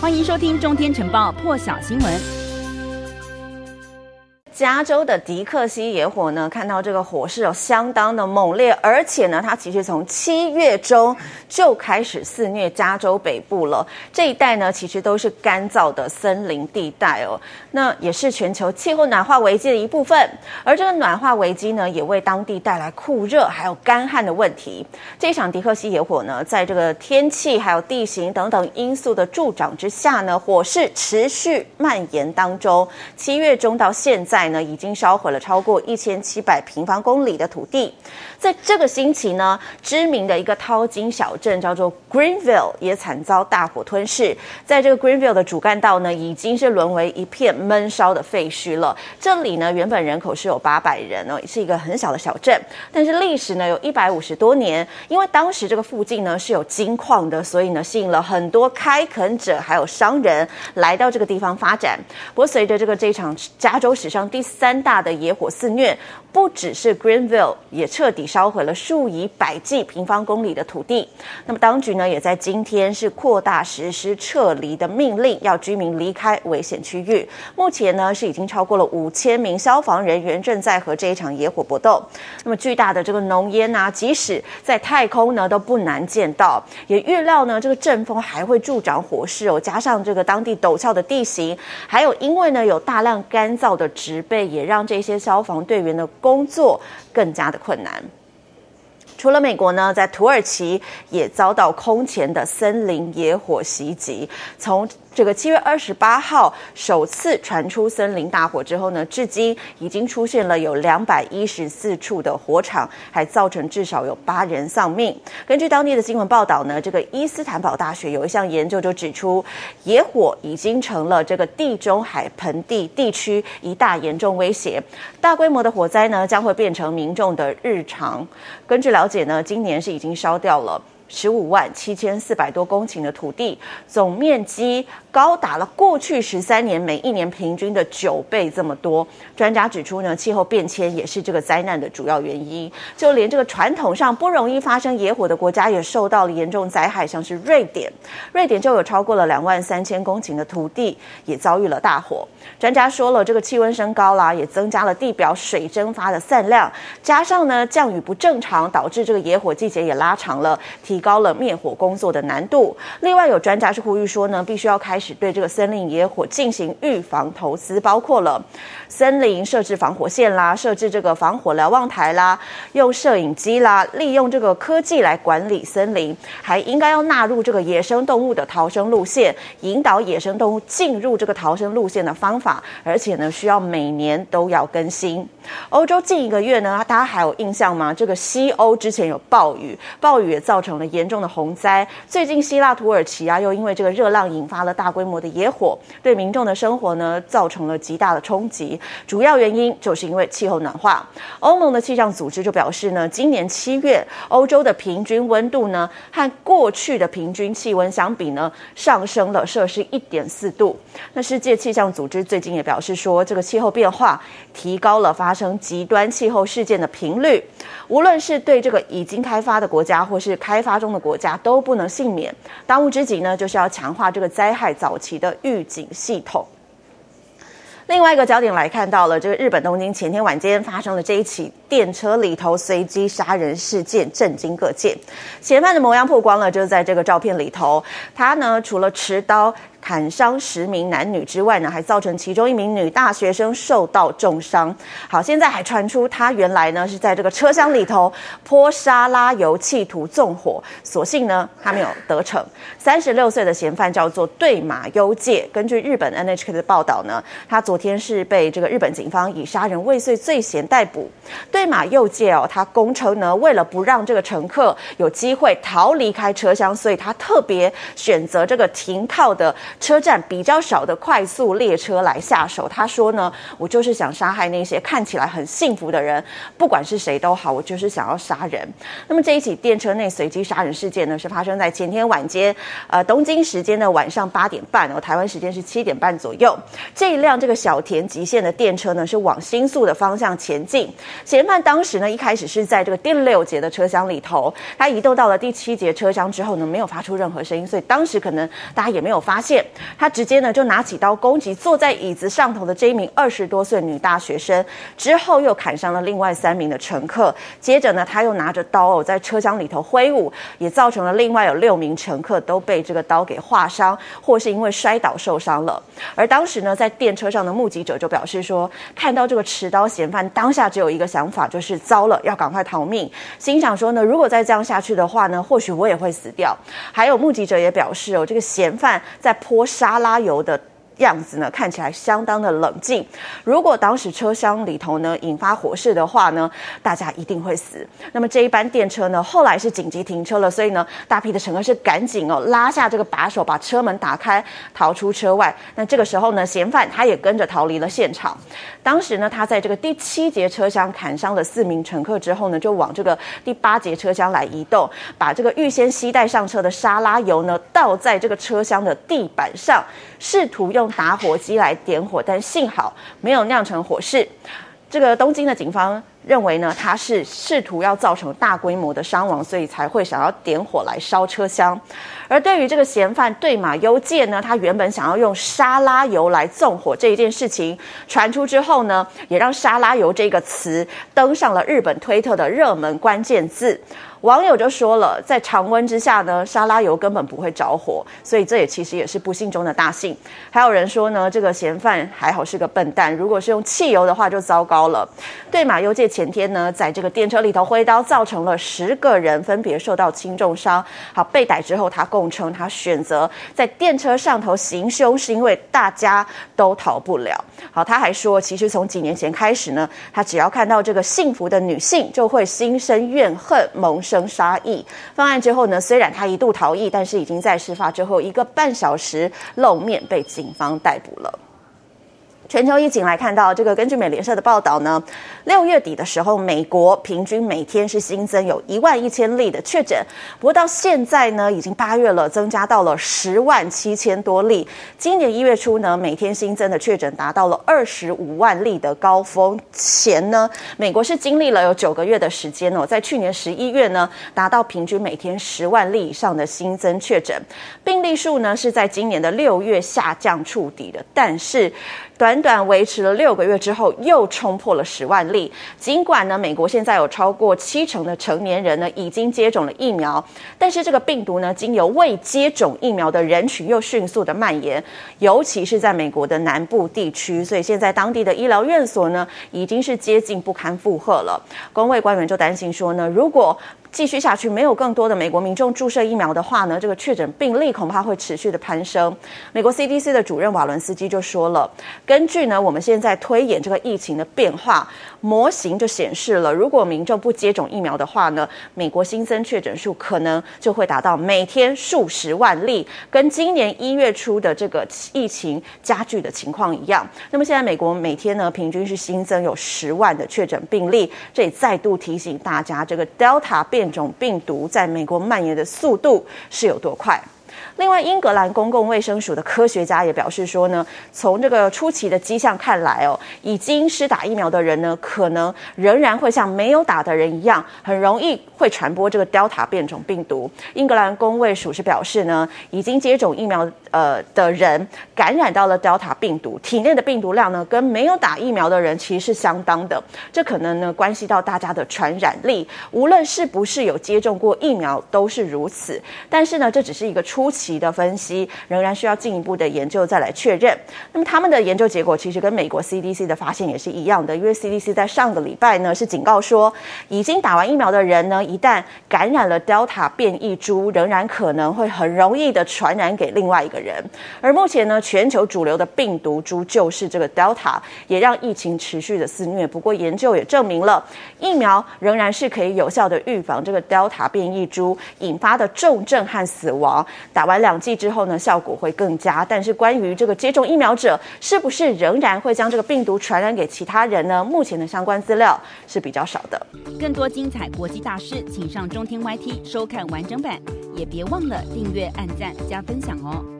欢迎收听《中天晨报》破晓新闻。加州的迪克西野火呢，看到这个火势有相当的猛烈，而且呢，它其实从七月中就开始肆虐加州北部了。这一带呢，其实都是干燥的森林地带哦，那也是全球气候暖化危机的一部分。而这个暖化危机呢，也为当地带来酷热还有干旱的问题。这场迪克西野火呢，在这个天气还有地形等等因素的助长之下呢，火势持续蔓延当中。七月中到现在。呢，已经烧毁了超过一千七百平方公里的土地。在这个星期呢，知名的一个淘金小镇叫做 Greenville 也惨遭大火吞噬。在这个 Greenville 的主干道呢，已经是沦为一片闷烧的废墟了。这里呢，原本人口是有八百人哦，是一个很小的小镇，但是历史呢有一百五十多年。因为当时这个附近呢是有金矿的，所以呢吸引了很多开垦者还有商人来到这个地方发展。不过随着这个这场加州史上第第三大的野火肆虐，不只是 Greenville，也彻底烧毁了数以百计平方公里的土地。那么当局呢，也在今天是扩大实施撤离的命令，要居民离开危险区域。目前呢，是已经超过了五千名消防人员正在和这一场野火搏斗。那么巨大的这个浓烟啊，即使在太空呢都不难见到。也预料呢，这个阵风还会助长火势哦。加上这个当地陡峭的地形，还有因为呢有大量干燥的植被。也让这些消防队员的工作更加的困难。除了美国呢，在土耳其也遭到空前的森林野火袭击。从这个七月二十八号首次传出森林大火之后呢，至今已经出现了有两百一十四处的火场，还造成至少有八人丧命。根据当地的新闻报道呢，这个伊斯坦堡大学有一项研究就指出，野火已经成了这个地中海盆地地区一大严重威胁，大规模的火灾呢将会变成民众的日常。根据了解呢，今年是已经烧掉了。十五万七千四百多公顷的土地，总面积高达了过去十三年每一年平均的九倍这么多。专家指出呢，气候变迁也是这个灾难的主要原因。就连这个传统上不容易发生野火的国家，也受到了严重灾害，像是瑞典，瑞典就有超过了两万三千公顷的土地也遭遇了大火。专家说了，这个气温升高啦，也增加了地表水蒸发的散量，加上呢降雨不正常，导致这个野火季节也拉长了。提提高了灭火工作的难度。另外，有专家是呼吁说呢，必须要开始对这个森林野火进行预防投资，包括了森林设置防火线啦，设置这个防火瞭望台啦，用摄影机啦，利用这个科技来管理森林，还应该要纳入这个野生动物的逃生路线，引导野生动物进入这个逃生路线的方法，而且呢，需要每年都要更新。欧洲近一个月呢，大家还有印象吗？这个西欧之前有暴雨，暴雨也造成了。严重的洪灾，最近希腊、土耳其啊，又因为这个热浪引发了大规模的野火，对民众的生活呢造成了极大的冲击。主要原因就是因为气候暖化。欧盟的气象组织就表示呢，今年七月欧洲的平均温度呢和过去的平均气温相比呢上升了摄氏一点四度。那世界气象组织最近也表示说，这个气候变化提高了发生极端气候事件的频率，无论是对这个已经开发的国家或是开发中的国家都不能幸免。当务之急呢，就是要强化这个灾害早期的预警系统。另外一个焦点来看到了，这个日本东京前天晚间发生了这一起电车里头随机杀人事件，震惊各界。嫌犯的模样曝光了，就是在这个照片里头，他呢除了持刀。砍伤十名男女之外呢，还造成其中一名女大学生受到重伤。好，现在还传出他原来呢是在这个车厢里头泼沙拉油，企图纵火。所幸呢他没有得逞。三十六岁的嫌犯叫做对马悠介。根据日本 NHK 的报道呢，他昨天是被这个日本警方以杀人未遂罪嫌逮捕。对马悠介哦，他供称呢，为了不让这个乘客有机会逃离开车厢，所以他特别选择这个停靠的。车站比较少的快速列车来下手。他说呢，我就是想杀害那些看起来很幸福的人，不管是谁都好，我就是想要杀人。那么这一起电车内随机杀人事件呢，是发生在前天晚间，呃，东京时间的晚上八点半，哦，台湾时间是七点半左右。这一辆这个小田急线的电车呢，是往新宿的方向前进。嫌犯当时呢，一开始是在这个第六节的车厢里头，他移动到了第七节车厢之后呢，没有发出任何声音，所以当时可能大家也没有发现。他直接呢就拿起刀攻击坐在椅子上头的这一名二十多岁女大学生，之后又砍伤了另外三名的乘客。接着呢，他又拿着刀哦在车厢里头挥舞，也造成了另外有六名乘客都被这个刀给划伤，或是因为摔倒受伤了。而当时呢，在电车上的目击者就表示说，看到这个持刀嫌犯，当下只有一个想法，就是糟了，要赶快逃命。心想说呢，如果再这样下去的话呢，或许我也会死掉。还有目击者也表示哦，这个嫌犯在泼沙拉油的。样子呢，看起来相当的冷静。如果当时车厢里头呢引发火势的话呢，大家一定会死。那么这一班电车呢，后来是紧急停车了，所以呢，大批的乘客是赶紧哦拉下这个把手，把车门打开，逃出车外。那这个时候呢，嫌犯他也跟着逃离了现场。当时呢，他在这个第七节车厢砍伤了四名乘客之后呢，就往这个第八节车厢来移动，把这个预先携带上车的沙拉油呢倒在这个车厢的地板上，试图用打火机来点火，但幸好没有酿成火势。这个东京的警方认为呢，他是试图要造成大规模的伤亡，所以才会想要点火来烧车厢。而对于这个嫌犯对马优介呢，他原本想要用沙拉油来纵火这一件事情传出之后呢，也让沙拉油这个词登上了日本推特的热门关键字。网友就说了，在常温之下呢，沙拉油根本不会着火，所以这也其实也是不幸中的大幸。还有人说呢，这个嫌犯还好是个笨蛋，如果是用汽油的话就糟糕了。对马优介前天呢，在这个电车里头挥刀，造成了十个人分别受到轻重伤。好，被逮之后，他供称他选择在电车上头行凶，是因为大家都逃不了。好，他还说，其实从几年前开始呢，他只要看到这个幸福的女性，就会心生怨恨，萌生杀意。犯案之后呢，虽然他一度逃逸，但是已经在事发之后一个半小时露面，被警方逮捕了。全球疫情来看到这个，根据美联社的报道呢，六月底的时候，美国平均每天是新增有一万一千例的确诊，不过到现在呢，已经八月了，增加到了十万七千多例。今年一月初呢，每天新增的确诊达到了二十五万例的高峰。前呢，美国是经历了有九个月的时间哦，在去年十一月呢，达到平均每天十万例以上的新增确诊，病例数呢是在今年的六月下降触底的，但是。短短维持了六个月之后，又冲破了十万例。尽管呢，美国现在有超过七成的成年人呢已经接种了疫苗，但是这个病毒呢，经由未接种疫苗的人群又迅速的蔓延，尤其是在美国的南部地区。所以现在当地的医疗院所呢，已经是接近不堪负荷了。公卫官员就担心说呢，如果继续下去，没有更多的美国民众注射疫苗的话呢，这个确诊病例恐怕会持续的攀升。美国 CDC 的主任瓦伦斯基就说了，根据呢我们现在推演这个疫情的变化模型，就显示了，如果民众不接种疫苗的话呢，美国新增确诊数可能就会达到每天数十万例，跟今年一月初的这个疫情加剧的情况一样。那么现在美国每天呢平均是新增有十万的确诊病例，这也再度提醒大家，这个 Delta 变变种病毒在美国蔓延的速度是有多快？另外，英格兰公共卫生署的科学家也表示说呢，从这个初期的迹象看来哦，已经施打疫苗的人呢，可能仍然会像没有打的人一样，很容易会传播这个 Delta 变种病毒。英格兰公卫署是表示呢，已经接种疫苗呃的人感染到了 Delta 病毒，体内的病毒量呢，跟没有打疫苗的人其实是相当的。这可能呢，关系到大家的传染力，无论是不是有接种过疫苗都是如此。但是呢，这只是一个初期。的分析仍然需要进一步的研究再来确认。那么他们的研究结果其实跟美国 CDC 的发现也是一样的，因为 CDC 在上个礼拜呢是警告说，已经打完疫苗的人呢，一旦感染了 Delta 变异株，仍然可能会很容易的传染给另外一个人。而目前呢，全球主流的病毒株就是这个 Delta，也让疫情持续的肆虐。不过研究也证明了，疫苗仍然是可以有效的预防这个 Delta 变异株引发的重症和死亡。打完两剂之后呢，效果会更佳。但是关于这个接种疫苗者是不是仍然会将这个病毒传染给其他人呢？目前的相关资料是比较少的。更多精彩国际大师，请上中天 YT 收看完整版，也别忘了订阅、按赞、加分享哦。